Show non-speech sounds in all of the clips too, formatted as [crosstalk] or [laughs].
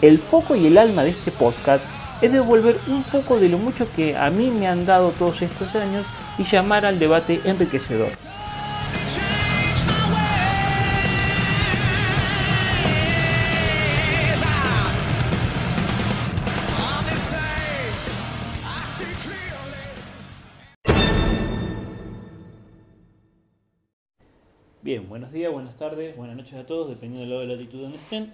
El foco y el alma de este podcast es devolver un poco de lo mucho que a mí me han dado todos estos años y llamar al debate enriquecedor. Bien, buenos días, buenas tardes, buenas noches a todos, dependiendo del lado de la latitud donde estén.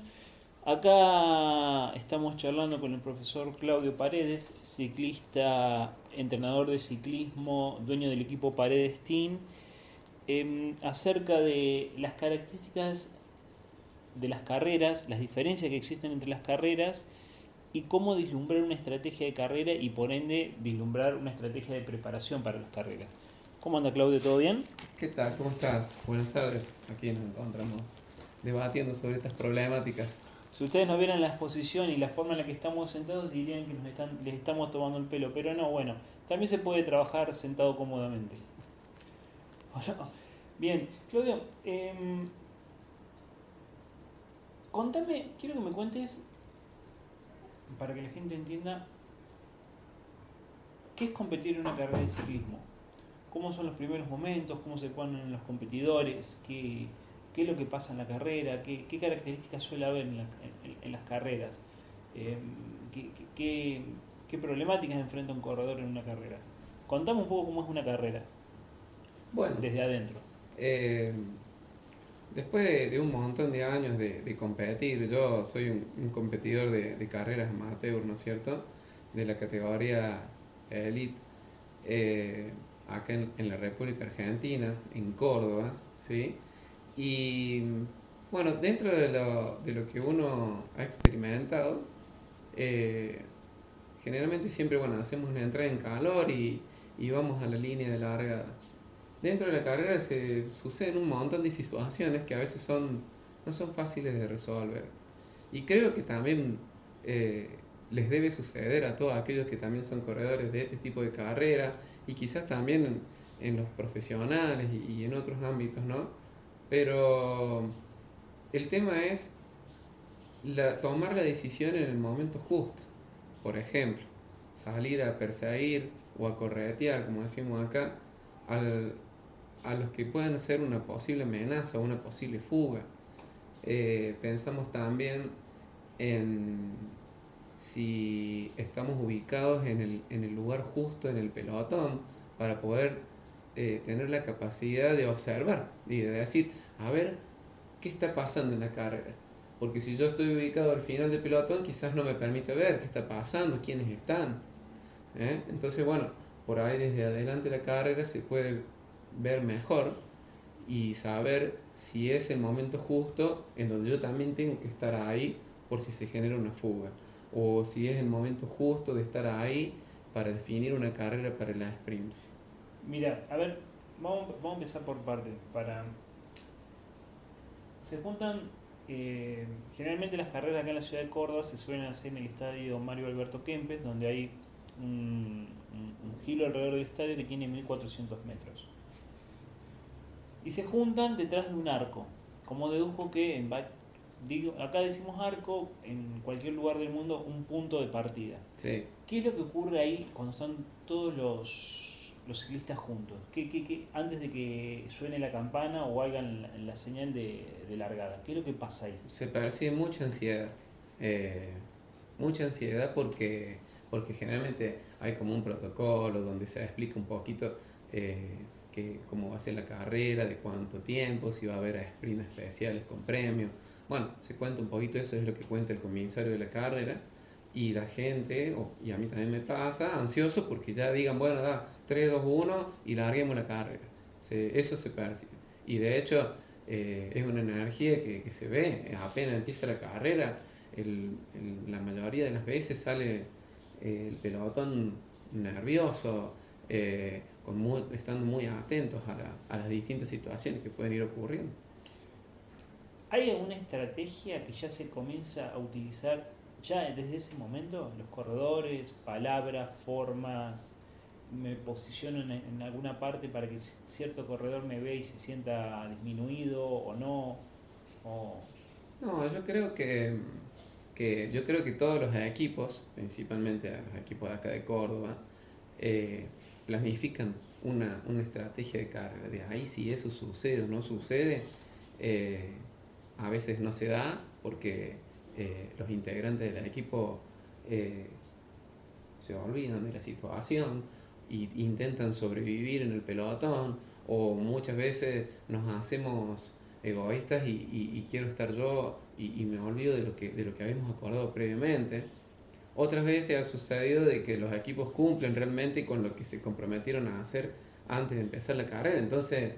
Acá estamos charlando con el profesor Claudio Paredes, ciclista, entrenador de ciclismo, dueño del equipo Paredes Team, em, acerca de las características de las carreras, las diferencias que existen entre las carreras y cómo vislumbrar una estrategia de carrera y por ende vislumbrar una estrategia de preparación para las carreras. ¿Cómo anda Claudio? ¿Todo bien? ¿Qué tal? ¿Cómo estás? Buenas tardes. Aquí nos encontramos debatiendo sobre estas problemáticas. Si ustedes no vieran la exposición y la forma en la que estamos sentados, dirían que nos están, les estamos tomando el pelo. Pero no, bueno, también se puede trabajar sentado cómodamente. [laughs] Bien, Claudio, em, contame, quiero que me cuentes, para que la gente entienda, ¿qué es competir en una carrera de ciclismo? ¿Cómo son los primeros momentos? ¿Cómo se ponen los competidores? ¿Qué, qué es lo que pasa en la carrera, qué, características suele haber en, las carreras, eh, qué, problemáticas enfrenta un corredor en una carrera. Contame un poco cómo es una carrera. Bueno, desde adentro. Eh, después de, un montón de años de, competir, yo soy un, competidor de, carreras amateur, ¿no es cierto? De la categoría Elite, eh, acá en, en, la República Argentina, en Córdoba, ¿sí? Y bueno, dentro de lo, de lo que uno ha experimentado, eh, generalmente siempre, bueno, hacemos una entrada en calor y, y vamos a la línea de largada. Dentro de la carrera se suceden un montón de situaciones que a veces son, no son fáciles de resolver. Y creo que también eh, les debe suceder a todos aquellos que también son corredores de este tipo de carrera y quizás también en, los profesionales y, y en otros ámbitos, ¿no? Pero el tema es tomar la decisión en el momento justo. Por ejemplo, salir a perseguir o a corretear, como decimos acá, a los que puedan ser una posible amenaza o una posible fuga. Eh, pensamos también en si estamos ubicados en el, en el lugar justo en el pelotón para poder eh, tener la capacidad de observar y de decir, a ver, ¿qué está pasando en la carrera? Porque si yo estoy ubicado al final del pelotón, quizás no me permite ver qué está pasando, quiénes están. ¿eh? Entonces, bueno, por ahí desde adelante la carrera se puede ver mejor y saber si es el momento justo en donde yo también tengo que estar ahí por si se genera una fuga. O si es el momento justo de estar ahí para definir una carrera para la sprint. Mira, a ver, vamos, vamos a empezar por parte. Para... Se juntan, eh, generalmente las carreras acá en la ciudad de Córdoba se suelen hacer en el estadio Mario Alberto Kempes, donde hay un, un, giro alrededor del estadio que tiene 1400 metros. Y se juntan detrás de un arco, como dedujo que en, digo, acá decimos arco, en cualquier lugar del mundo un punto de partida. Sí. ¿Qué es lo que ocurre ahí cuando están todos los los ciclistas juntos? ¿Qué, qué, qué, antes de que suene la campana o hagan la, señal de, de, largada, ¿qué es lo que pasa ahí? Se percibe mucha ansiedad. Eh, mucha ansiedad porque, porque generalmente hay como un protocolo donde se explica un poquito eh, que, cómo va a ser la carrera, de cuánto tiempo, si va a haber sprints especiales con premios. Bueno, se cuenta un poquito, eso es lo que cuenta el comisario de la carrera y la gente, y a mí también me pasa, ansioso porque ya digan, bueno, da 3, 2, 1 y larguemos la carrera. eso se percibe. Y de hecho eh, es una energía que, que, se ve, apenas empieza la carrera, la mayoría de las veces sale eh, el pelotón nervioso, eh, estando muy atentos a, las distintas situaciones que pueden ir ocurriendo. ¿Hay alguna estrategia que ya se comienza a utilizar ya desde ese momento? Los corredores, palabras, formas, me posiciono en, alguna parte para que cierto corredor me vea y se sienta disminuido o no. No, yo creo que, que, yo creo que todos los equipos, principalmente los equipos de acá de Córdoba, eh, planifican una, estrategia de carrera. De ahí si eso sucede o no sucede, eh, a veces no se da porque eh, los integrantes del equipo se olvidan de la situación e intentan sobrevivir en el pelotón o muchas veces nos hacemos egoístas y, quiero estar yo y, me olvido de lo, que, de lo que habíamos acordado previamente. Otras veces ha sucedido de que los equipos cumplen realmente con lo que se comprometieron a hacer antes de empezar la carrera. Entonces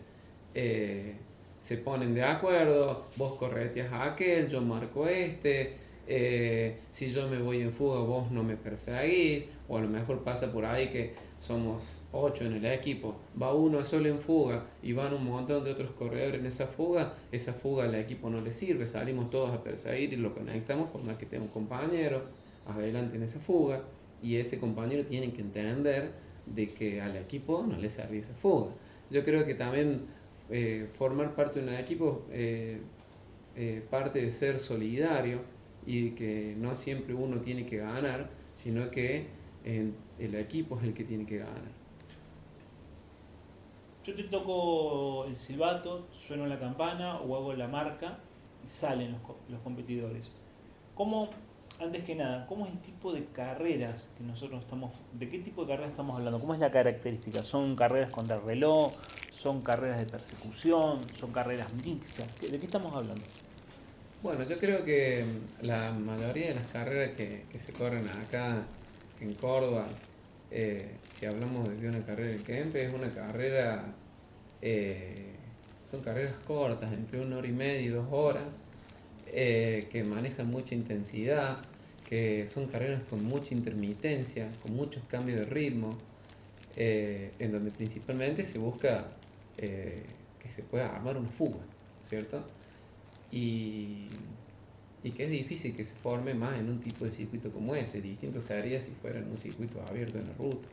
eh, se ponen de acuerdo, vos correteas a aquel, yo marco este, eh, si yo me voy en fuga vos no me perseguís, o a lo mejor pasa por ahí que somos ocho en el equipo, va uno solo en fuga y van un montón de otros corredores en esa fuga, esa fuga al equipo no le sirve, salimos todos a perseguir y lo conectamos por más que tenga un compañero adelante en esa fuga y ese compañero tiene que entender de que al equipo no le sirve esa fuga. Yo creo que también eh, formar parte de un equipo eh, eh, parte de ser solidario y que no siempre uno tiene que ganar, sino que el equipo es el que tiene que ganar. Yo te toco el silbato, sueno la campana o hago la marca y salen los, los competidores. ¿Cómo, antes que nada, cómo es el tipo de carreras que nosotros estamos, de qué tipo de carreras estamos hablando? ¿Cómo es la característica? ¿Son carreras contra el reloj? ¿Son carreras de persecución? ¿Son carreras mixtas? ¿De qué estamos hablando? Bueno, yo creo que la mayoría de las carreras que, se corren acá en Córdoba, eh, si hablamos de una carrera en Kempe, es una carrera, eh, son carreras cortas, entre una hora y media y dos horas, eh, que manejan mucha intensidad, que son carreras con mucha intermitencia, con muchos cambios de ritmo, en donde principalmente se busca que se pueda armar una fuga, ¿cierto? Y y que es difícil que se forme más en un tipo de circuito como ese. Distinto sería si fuera en un circuito abierto en la ruta,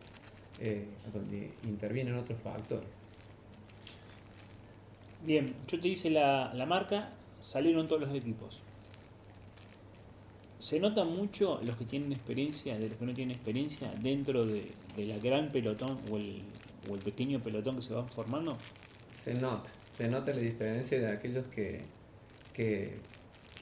eh, donde intervienen otros factores. Bien, yo te hice la, marca, salieron todos los equipos. ¿Se nota mucho los que tienen experiencia de los que no tienen experiencia dentro de, la gran pelotón o el, o el pequeño pelotón que se va formando? Se nota, se nota la diferencia de aquellos que, que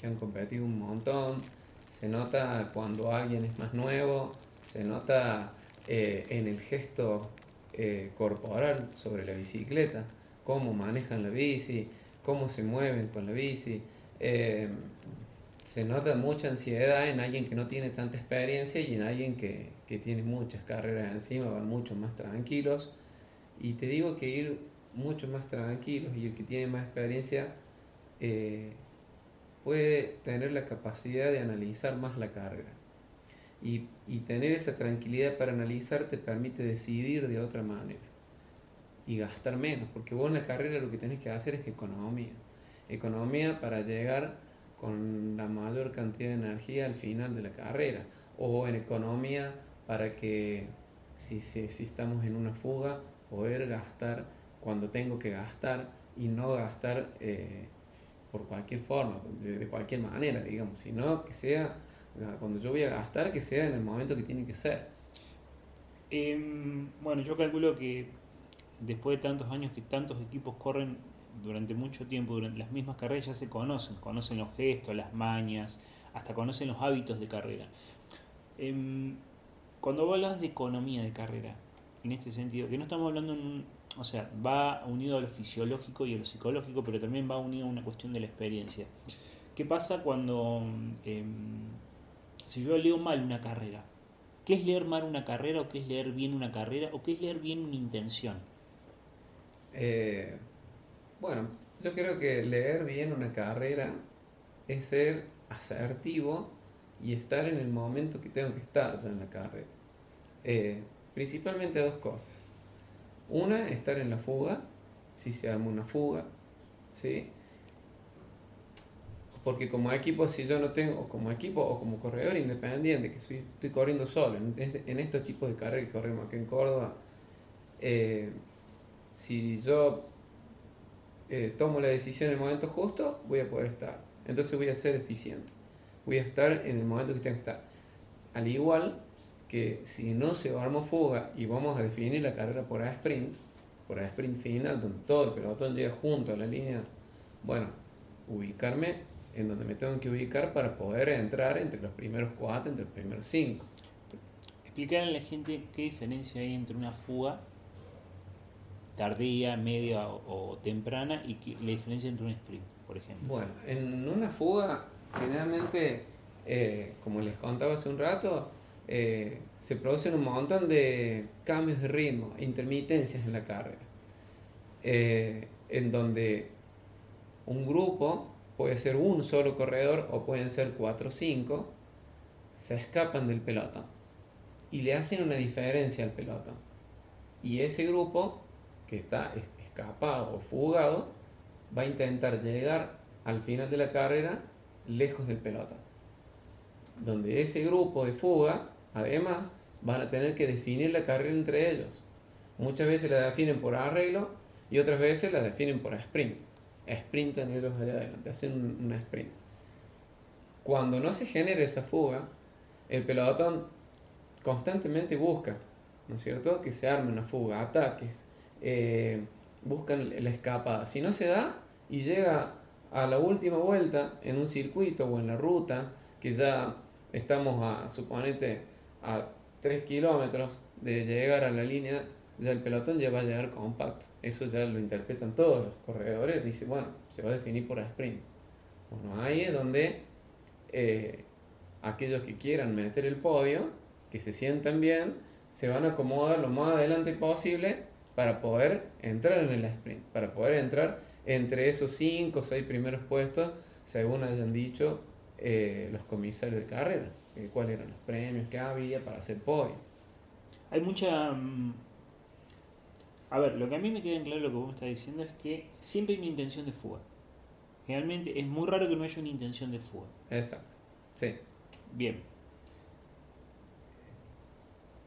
han competido un montón, se nota cuando alguien es más nuevo, se nota eh, en el gesto eh, corporal sobre la bicicleta, cómo manejan la bici, cómo se mueven con la bici. Eh, se nota mucha ansiedad en alguien que no tiene tanta experiencia y en alguien que, que, tiene muchas carreras encima, van mucho más tranquilos. Y te digo que ir mucho más tranquilos y el que tiene más experiencia puede tener la capacidad de analizar más la carrera. Y, tener esa tranquilidad para analizar te permite decidir de otra manera y gastar menos, porque vos en la carrera lo que tenés que hacer es economía. Economía para llegar con la mayor cantidad de energía al final de la carrera, o en economía para que si, si estamos en una fuga, poder gastar cuando tengo que gastar y no gastar eh, por cualquier forma, de, cualquier manera, digamos, sino que sea, cuando yo voy a gastar, que sea en el momento que tiene que ser. Em, bueno, yo calculo que después de tantos años que tantos equipos corren durante mucho tiempo, durante las mismas carreras ya se conocen, conocen los gestos, las mañas, hasta conocen los hábitos de carrera. Em, cuando hablas de economía de carrera, en este sentido, que no estamos hablando en o sea, va unido a lo fisiológico y a lo psicológico, pero también va unido a una cuestión de la experiencia. ¿Qué pasa cuando, em, si yo leo mal una carrera? ¿Qué es leer mal una carrera o qué es leer bien una carrera o qué es leer bien una intención? Eh, bueno, yo creo que leer bien una carrera es ser asertivo y estar en el momento que tengo que estar yo en la carrera. Eh, principalmente dos cosas. Una, estar en la fuga, si se arma una fuga, ¿sí? Porque como equipo, si yo no tengo, como equipo o como corredor independiente, que soy, estoy corriendo solo, en, este, en estos tipos de carreras que corremos aquí en Córdoba, eh, si yo eh, tomo la decisión en el momento justo, voy a poder estar. Entonces voy a ser eficiente. Voy a estar en el momento que tengo que estar. Al igual que si no se arma fuga y vamos a definir la carrera por a sprint, por a sprint final, donde todo el pelotón llega junto a la línea, bueno, ubicarme en donde me tengo que ubicar para poder entrar entre los primeros cuatro, entre los primeros cinco. Explicar a la gente qué diferencia hay entre una fuga tardía, media o, temprana y la diferencia entre un sprint, por ejemplo? Bueno, en una fuga generalmente, eh, como les contaba hace un rato, eh, se producen un montón de cambios de ritmo, intermitencias en la carrera, eh, en donde un grupo puede ser un solo corredor o pueden ser cuatro o cinco, se escapan del pelotón y le hacen una diferencia al pelotón. Y ese grupo que está escapado o fugado va a intentar llegar al final de la carrera lejos del pelotón. Donde ese grupo de fuga, además, van a tener que definir la carrera entre ellos. Muchas veces la definen por arreglo y otras veces la definen por sprint. Sprintan ellos allá adelante, hacen una sprint. Cuando no se genera esa fuga, el pelotón constantemente busca, ¿no es cierto?, que se arme una fuga, ataques, eh, buscan la escapada. Si no se da y llega a la última vuelta en un circuito o en la ruta, que ya estamos a, suponete, a 3 kilómetros de llegar a la línea, ya el pelotón ya va a llegar compacto. Eso ya lo interpretan todos los corredores. Dice, bueno, se va a definir por sprint. Bueno, ahí es donde eh, aquellos que quieran meter el podio, que se sientan bien, se van a acomodar lo más adelante posible para poder entrar en el sprint, para poder entrar entre esos 5 o 6 primeros puestos, según hayan dicho eh, los comisarios de carrera, eh, cuáles eran los premios que había para hacer podio. Hay mucha... Mm, a ver, lo que a mí me queda en claro lo que vos me estás diciendo es que siempre hay una intención de fuga. Realmente es muy raro que no haya una intención de fuga. Exacto, sí. Bien.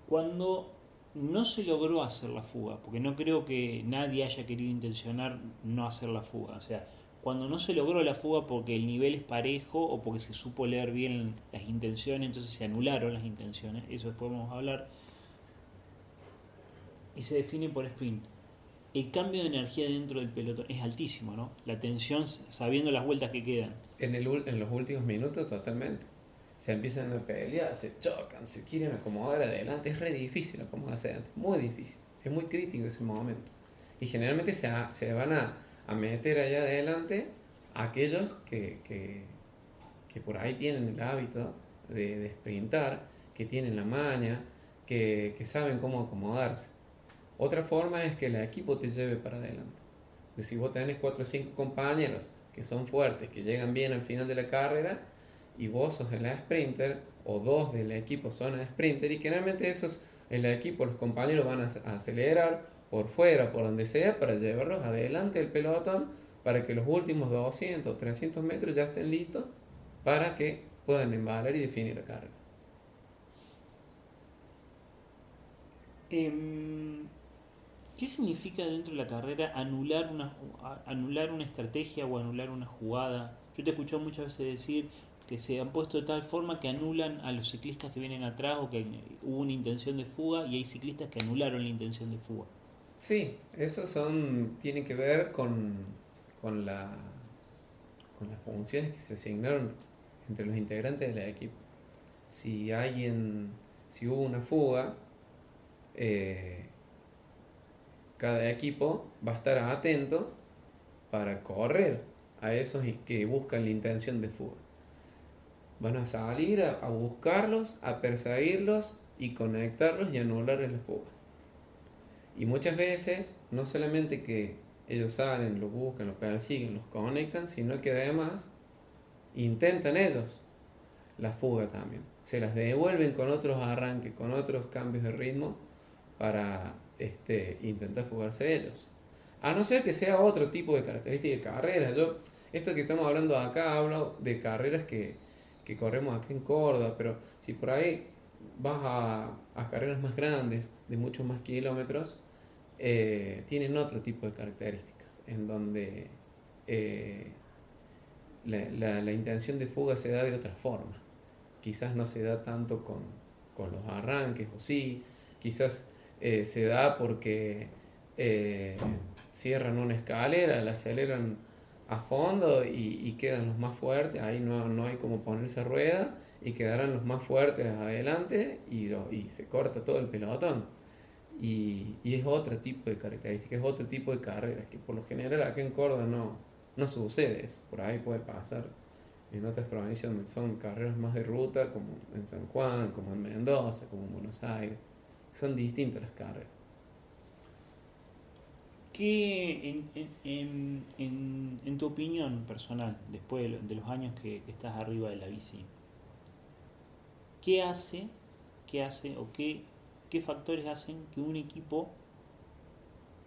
Cuando no se logró hacer la fuga, porque no creo que nadie haya querido intencionar no hacer la fuga. O sea, cuando no se logró la fuga porque el nivel es parejo o porque se supo leer bien las intenciones, entonces se anularon las intenciones, eso después vamos a hablar, y se define por sprint. El cambio de energía dentro del pelotón es altísimo, ¿no? La tensión, sabiendo las vueltas que quedan. En, el, en los últimos minutos, totalmente se empiezan a pelear, se chocan, se quieren acomodar adelante. Es re difícil acomodarse adelante, muy difícil. Es muy crítico ese momento. Y generalmente se, se van a, a, meter allá adelante aquellos que, que, que, por ahí tienen el hábito de, de sprintar, que tienen la maña, que, que, saben cómo acomodarse. Otra forma es que el equipo te lleve para adelante. si vos tenés 4 o 5 compañeros que son fuertes, que llegan bien al final de la carrera, y vos sos el sprinter o dos del equipo son el sprinter y generalmente esos el equipo los compañeros van a acelerar por fuera por donde sea para llevarlos adelante del pelotón para que los últimos 200 300 metros ya estén listos para que puedan embalar y definir la carrera em, ¿Qué significa dentro de la carrera anular una, anular una estrategia o anular una jugada? Yo te he escuchado muchas veces decir que se han puesto de tal forma que anulan a los ciclistas que vienen atrás o que hubo una intención de fuga y hay ciclistas que anularon la intención de fuga. Sí, eso son, tiene que ver con, con, la, las funciones que se asignaron entre los integrantes del equipo. Si alguien, si hubo una fuga, eh, cada equipo va a estar atento para correr a esos que buscan la intención de fuga. Van a salir a, buscarlos, a perseguirlos y conectarlos y anular el fuga. Y muchas veces, no solamente que ellos salen, los buscan, los persiguen, los conectan, sino que además intentan ellos la fuga también. Se las devuelven con otros arranques, con otros cambios de ritmo para este, intentar fugarse ellos. A no ser que sea otro tipo de característica de carrera. Yo, esto que estamos hablando acá, hablo de carreras que, que corremos aquí en Córdoba, pero si por ahí vas a, a carreras más grandes, de muchos más kilómetros, eh, tienen otro tipo de características, en donde eh, la, la, intención de fuga se da de otra forma. Quizás no se da tanto con, con los arranques, o sí, quizás eh, se da porque cierran una escalera, la aceleran a fondo y, quedan los más fuertes, ahí no, no, hay como ponerse rueda y quedarán los más fuertes adelante y, lo, y se corta todo el pelotón. Y, y, es otro tipo de características, es otro tipo de carreras que por lo general aquí en Córdoba no, no sucede eso, por ahí puede pasar en otras provincias donde son carreras más de ruta, como en San Juan, como en Mendoza, como en Buenos Aires, son distintas las carreras. ¿Qué, en, en, en, tu opinión personal, después de, los años que, estás arriba de la bici, qué hace, qué hace o qué, qué factores hacen que un equipo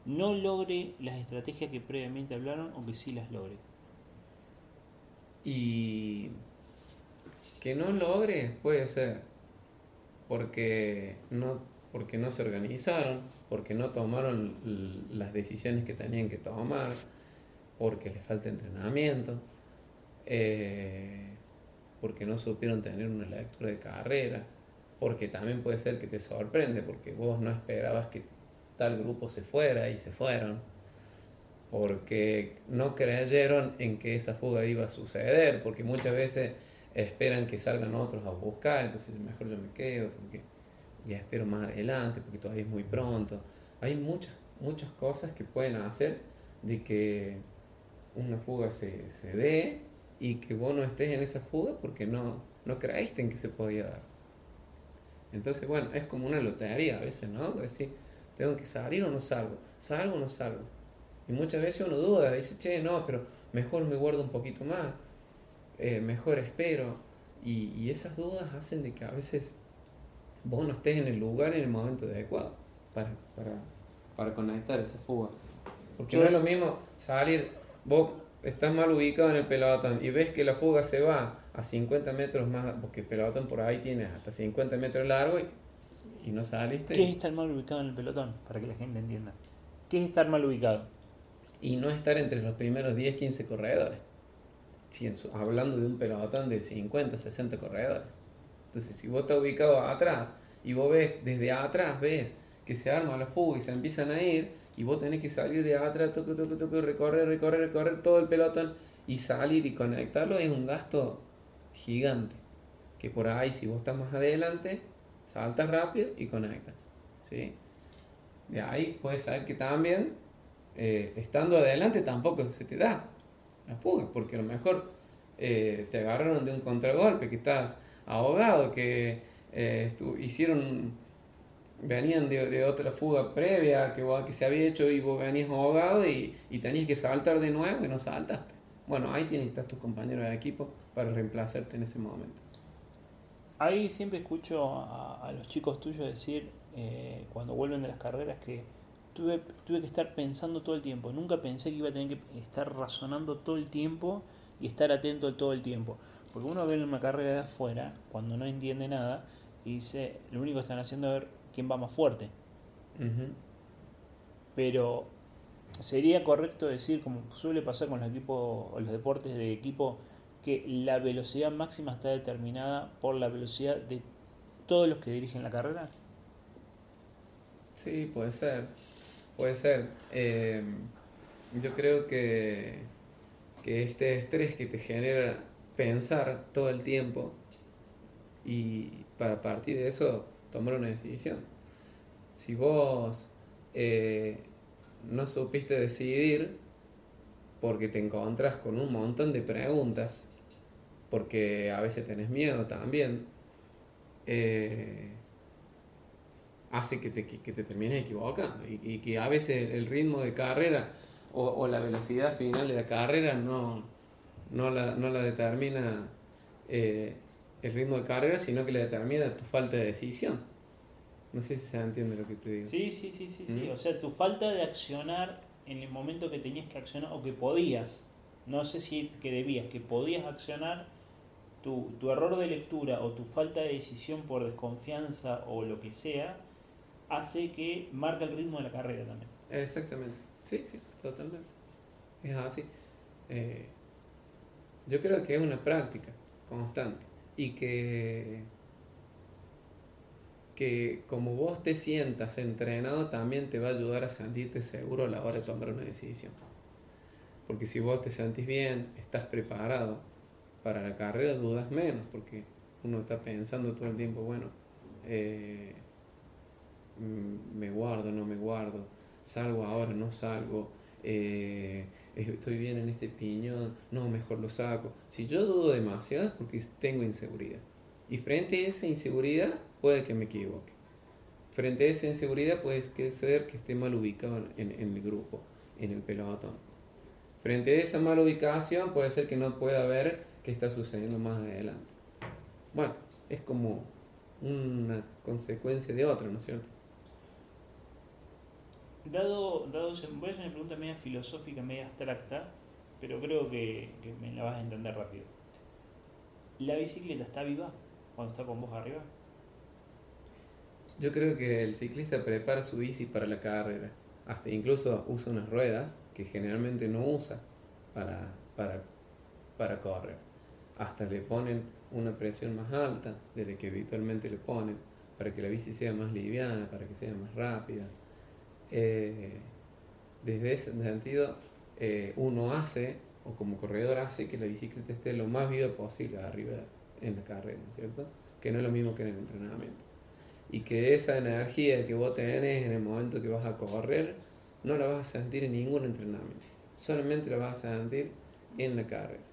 no logre las estrategias que previamente hablaron o que sí las logre? Y que no logre puede ser porque no, porque no se organizaron, porque no tomaron las decisiones que tenían que tomar, porque les falta entrenamiento, eh, porque no supieron tener una lectura de carrera, porque también puede ser que te sorprende, porque vos no esperabas que tal grupo se fuera y se fueron, porque no creyeron en que esa fuga iba a suceder, porque muchas veces esperan que salgan otros a buscar, entonces mejor yo me quedo, porque ya espero más adelante porque todavía es muy pronto. Hay muchas, muchas cosas que pueden hacer de que una fuga se, se dé y que vos no estés en esa fuga porque no, no creíste en que se podía dar. Entonces, bueno, es como una lotería a veces, ¿no? Decir, tengo que salir o no salgo, salgo o no salgo. Y muchas veces uno duda, dice, che, no, pero mejor me guardo un poquito más, eh, mejor espero. Y, y esas dudas hacen de que a veces vos no estés en el lugar en el momento adecuado para, para, para conectar esa fuga. Porque no es lo mismo salir, vos estás mal ubicado en el pelotón y ves que la fuga se va a 50 metros más, porque el pelotón por ahí tiene hasta 50 metros largo y, y no saliste. ¿Qué es estar mal ubicado en el pelotón? Para que la gente entienda. ¿Qué es estar mal ubicado? Y no estar entre los primeros 10, 15 corredores. Si hablando de un pelotón de 50, 60 corredores. Entonces, si vos estás ubicado atrás y vos ves, desde atrás ves que se arma la fuga y se empiezan a ir, y vos tenés que salir de atrás, toque, toque, toque, recorrer, recorrer, recorrer todo el pelotón y salir y conectarlo es un gasto gigante. Que por ahí, si vos estás más adelante, saltas rápido y conectas. ¿sí? De ahí puedes saber que también, eh, estando adelante, tampoco se te da la fuga, porque a lo mejor eh, te agarraron de un contragolpe, que estás ahogado, que eh, hicieron, venían de, de, otra fuga previa que, que se había hecho y vos venías ahogado y, y tenías que saltar de nuevo y no saltaste. Bueno, ahí tienes que estar tus compañeros de equipo para reemplazarte en ese momento. Ahí siempre escucho a, los chicos tuyos decir, eh, cuando vuelven de las carreras, que tuve, tuve que estar pensando todo el tiempo. Nunca pensé que iba a tener que estar razonando todo el tiempo y estar atento todo el tiempo. Porque uno ve una carrera de afuera, cuando no entiende nada, y dice, lo único que están haciendo es quién va más fuerte. Pero sería correcto decir, como suele pasar con los equipos o los deportes de equipo, que la velocidad máxima está determinada por la velocidad de todos los que dirigen la carrera. Sí, puede ser. Puede ser. Eh, yo creo que, que este estrés que te genera pensar todo el tiempo y para partir de eso tomar una decisión. Si vos eh, no supiste decidir porque te encontrás con un montón de preguntas, porque a veces tenés miedo también, eh, hace que te, que te termines equivocando y, que a veces el ritmo de carrera o la velocidad final de la carrera no, no la, no la determina eh, el ritmo de carrera, sino que le determina tu falta de decisión. No sé si se entiende lo que te digo. Sí, sí, sí, sí, sí. O sea, tu falta de accionar en el momento que tenías que accionar o que podías, no sé si que debías, que podías accionar, tu, tu error de lectura o tu falta de decisión por desconfianza o lo que sea, hace que marca el ritmo de la carrera también. Exactamente, sí, sí, totalmente. Es así. Eh, yo creo que es una práctica constante y que, que como vos te sientas entrenado también te va a ayudar a sentirte seguro a la hora de tomar una decisión. Porque si vos te sentís bien, estás preparado para la carrera, dudas menos, porque uno está pensando todo el tiempo, bueno, eh, mm, me guardo, no me guardo, salgo ahora, no salgo, eh, estoy bien en este piñón, no, mejor lo saco. Si yo dudo demasiado es porque tengo inseguridad. Y frente a esa inseguridad puede que me equivoque. Frente a esa inseguridad puede ser que esté mal ubicado en, en el grupo, en el pelotón. Frente a esa mala ubicación puede ser que no pueda ver qué está sucediendo más adelante. Bueno, es como una consecuencia de otra, ¿no es cierto? Dado, dado, voy a hacer una pregunta media filosófica, media abstracta, pero creo que, me la vas a entender rápido. ¿La bicicleta está viva cuando está con vos arriba? Yo creo que el ciclista prepara su bici para la carrera. Hasta incluso usa unas ruedas que generalmente no usa para, para, para correr. Hasta le ponen una presión más alta de la que habitualmente le ponen para que la bici sea más liviana, para que sea más rápida. Eh, desde ese sentido, eh, uno hace, o como corredor hace, que la bicicleta esté lo más viva posible arriba en la carrera, ¿cierto? Que no es lo mismo que en el entrenamiento. Y que esa energía que vos tenés en el momento que vas a correr, no la vas a sentir en ningún entrenamiento. Solamente la vas a sentir en la carrera.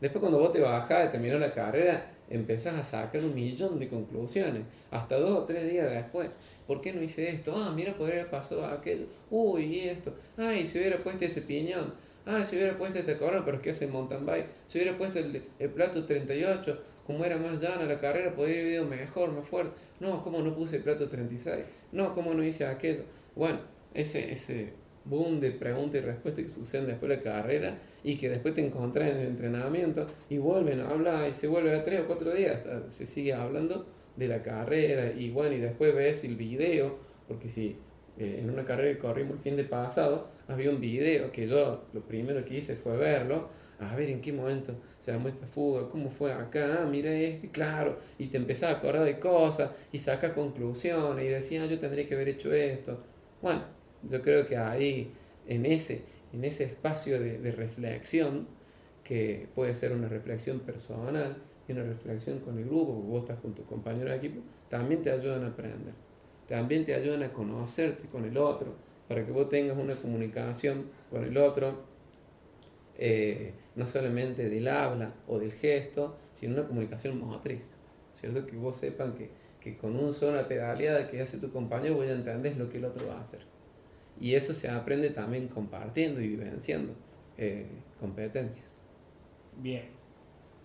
Después cuando vos te bajás de terminar la carrera, empezás a sacar un millón de conclusiones, hasta dos o tres días después. ¿Por qué no hice esto? Ah, mira, podría haber pasado aquello. Uy, esto. Ay, si hubiera puesto este piñón. Ah, si hubiera puesto este corral, pero es que hace mountain bike. Si hubiera puesto el, el plato 38, como era más llana la carrera, podría haber ido mejor, más fuerte. No, ¿cómo no puse el plato 36? No, ¿cómo no hice aquello? Bueno, ese, ese boom de preguntas y respuestas que suceden después de la carrera y que después te encontrás en el entrenamiento y vuelven a hablar y se vuelve a tres o cuatro días, se sigue hablando de la carrera y bueno, y después ves el video, porque si eh, en una carrera que corrimos el fin de pasado, había un video que yo lo primero que hice fue verlo, a ver en qué momento se armó esta fuga, cómo fue acá, ah, mira este, claro, y te empezás a acordar de cosas y saca conclusiones y decía, ah, yo tendría que haber hecho esto. Bueno, yo creo que ahí, en ese, en ese espacio de, reflexión, que puede ser una reflexión personal y una reflexión con el grupo, porque vos estás con tu compañero de equipo, también te ayudan a aprender, también te ayudan a conocerte con el otro, para que vos tengas una comunicación con el otro, eh, no solamente del habla o del gesto, sino una comunicación motriz, ¿cierto? Que vos sepan que, que con un solo pedaleada que hace tu compañero voy a entender lo que el otro va a hacer. Y eso se aprende también compartiendo y vivenciando eh, competencias. Bien.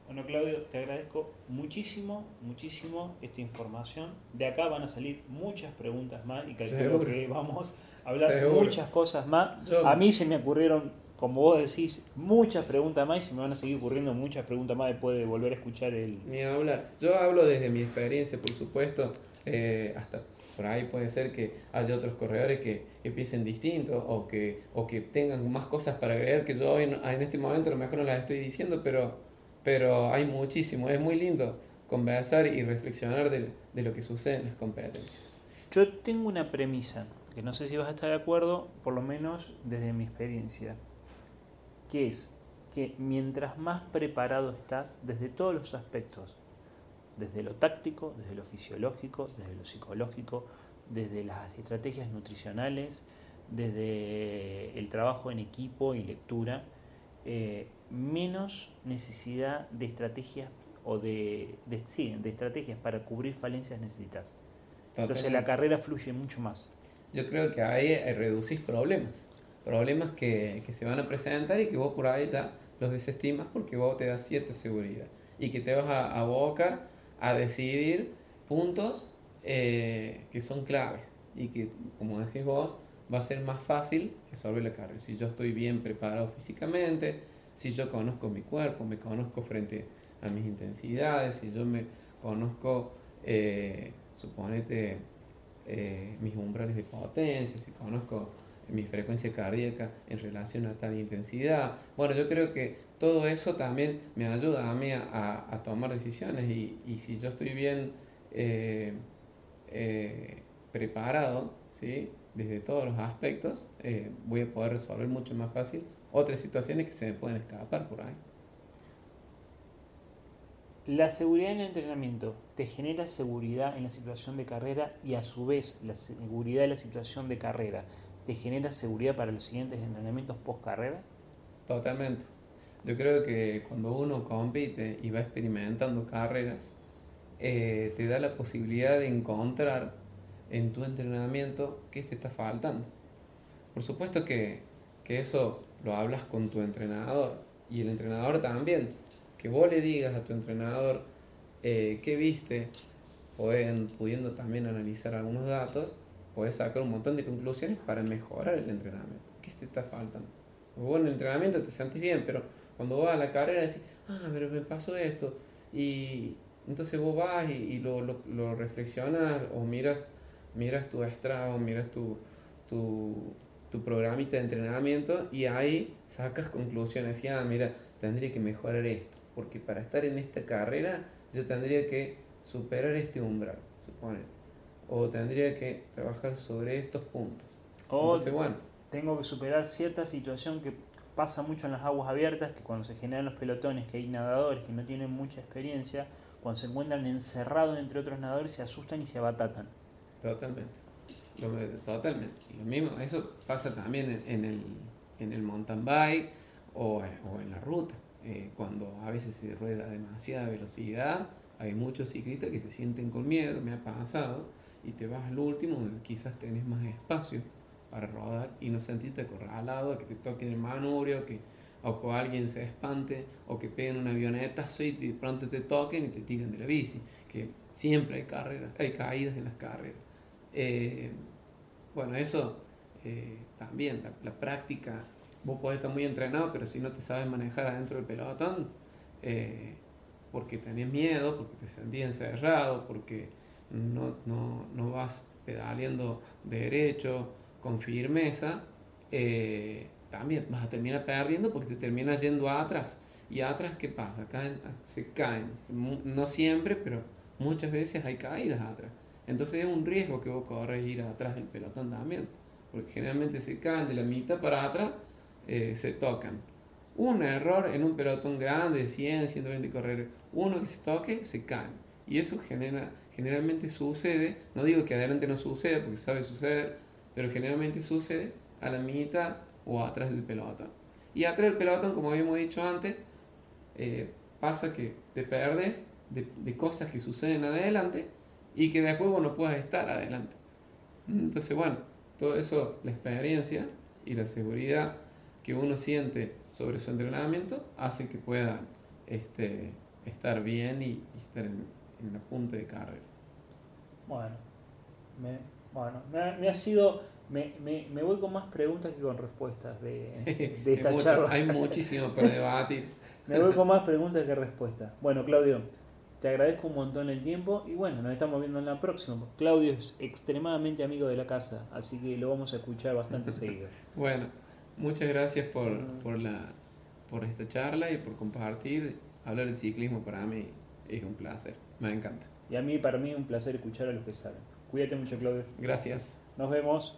Bueno, Claudio, te agradezco muchísimo, muchísimo esta información. De acá van a salir muchas preguntas más y calculo que vamos a hablar muchas cosas más. A mí se me ocurrieron, como vos decís, muchas preguntas más y se me van a seguir ocurriendo muchas preguntas más después de volver a escuchar el... Ni hablar. Yo hablo desde mi experiencia, por supuesto, eh, hasta por ahí puede ser que haya otros corredores que, empiecen distinto o que, o que tengan más cosas para agregar que yo hoy en, este momento a lo mejor no las estoy diciendo, pero, pero hay muchísimo. Es muy lindo conversar y reflexionar de, de lo que sucede en las competencias. Yo tengo una premisa, que no sé si vas a estar de acuerdo, por lo menos desde mi experiencia, que es que mientras más preparado estás desde todos los aspectos, desde lo táctico, desde lo fisiológico, desde lo psicológico, desde las estrategias nutricionales, desde el trabajo en equipo y lectura, eh, menos necesidad de estrategias o de, de, sí, de estrategias para cubrir falencias necesitas. Entonces la carrera fluye mucho más. Yo creo que ahí reducís problemas, problemas que, que se van a presentar y que vos por ahí ya los desestimas porque vos te das cierta seguridad y que te vas a abocar a decidir puntos eh, que son claves y que, como decís vos, va a ser más fácil resolver la carrera. Si yo estoy bien preparado físicamente, si yo conozco mi cuerpo, me conozco frente a mis intensidades, si yo me conozco, eh, suponete, eh, mis umbrales de potencia, si conozco mi frecuencia cardíaca en relación a tal intensidad. Bueno, yo creo que todo eso también me ayuda a mí a, tomar decisiones y, y, si yo estoy bien eh, eh, preparado, ¿sí? desde todos los aspectos, eh, voy a poder resolver mucho más fácil otras situaciones que se me pueden escapar por ahí. La seguridad en el entrenamiento te genera seguridad en la situación de carrera y a su vez la seguridad en la situación de carrera te genera seguridad para los siguientes entrenamientos post carrera? Totalmente. Yo creo que cuando uno compite y va experimentando carreras, eh, te da la posibilidad de encontrar en tu entrenamiento qué te está faltando. Por supuesto que, que eso lo hablas con tu entrenador y el entrenador también. Que vos le digas a tu entrenador eh, qué viste, pueden, pudiendo también analizar algunos datos, puedes sacar un montón de conclusiones para mejorar el entrenamiento. ¿Qué te está faltando? Vos en el entrenamiento te sentís bien, pero cuando vas a la carrera decís, ah, pero me pasó esto. Y entonces vos vas y, lo, lo, lo, reflexionas o miras, miras tu estrado, miras tu, tu, tu programita de entrenamiento y ahí sacas conclusiones. Y, ah, mira, tendría que mejorar esto, porque para estar en esta carrera yo tendría que superar este umbral, supone. O tendría que trabajar sobre estos puntos. O Entonces, bueno, tengo que superar cierta situación que pasa mucho en las aguas abiertas, que cuando se generan los pelotones, que hay nadadores que no tienen mucha experiencia, cuando se encuentran encerrados entre otros nadadores se asustan y se abatatan. Totalmente. Totalmente. Lo mismo, eso pasa también en, el, en el mountain bike o, o en la ruta. Eh, cuando a veces se rueda a demasiada velocidad, hay muchos ciclistas que se sienten con miedo, me ha pasado, y te vas al último donde quizás tenés más espacio para rodar y no sentirte acorralado, que te toquen el manubrio, que, o que alguien se espante, o que peguen una avioneta y de pronto te toquen y te tiren de la bici, que siempre hay carreras, hay caídas en las carreras. Eh, bueno, eso eh, también, la, práctica, vos podés estar muy entrenado, pero si no te sabes manejar adentro del pelotón, eh, porque tenés miedo, porque te sentís encerrado, porque no, no, no vas pedaleando derecho, con firmeza, eh, también vas a terminar perdiendo porque te terminas yendo atrás. ¿Y atrás qué pasa? Caen, se caen. No siempre, pero muchas veces hay caídas atrás. Entonces es un riesgo que vos corres ir atrás del pelotón también. Porque generalmente se caen de la mitad para atrás, eh, se tocan. Un error en un pelotón grande de 100, 120 corredores, uno que se toque, se caen. Y eso genera, generalmente sucede, no digo que adelante no suceda, porque sabe suceder, pero generalmente sucede a la mitad o atrás del pelotón. Y atrás del pelotón, como habíamos dicho antes, eh, pasa que te perdes de, de, cosas que suceden adelante y que después vos no puedas estar adelante. Entonces, bueno, todo eso, la experiencia y la seguridad que uno siente sobre su entrenamiento hace que pueda este, estar bien y, y estar en, en, la punta de carrera. Bueno, me, bueno, me, me ha sido. Me, me, me, voy con más preguntas que con respuestas de, [laughs] de esta mucho, charla. Hay muchísimo para [laughs] debatir. me voy con más preguntas que respuestas. Bueno, Claudio, te agradezco un montón el tiempo y bueno, nos estamos viendo en la próxima. Claudio es extremadamente amigo de la casa, así que lo vamos a escuchar bastante [laughs] seguido. Bueno, muchas gracias por, por, la, por esta charla y por compartir. Hablar de ciclismo para mí es un placer, me encanta. Y a mí, para mí, es un placer escuchar a los que saben. Cuídate mucho, Claudio. Gracias. Nos vemos.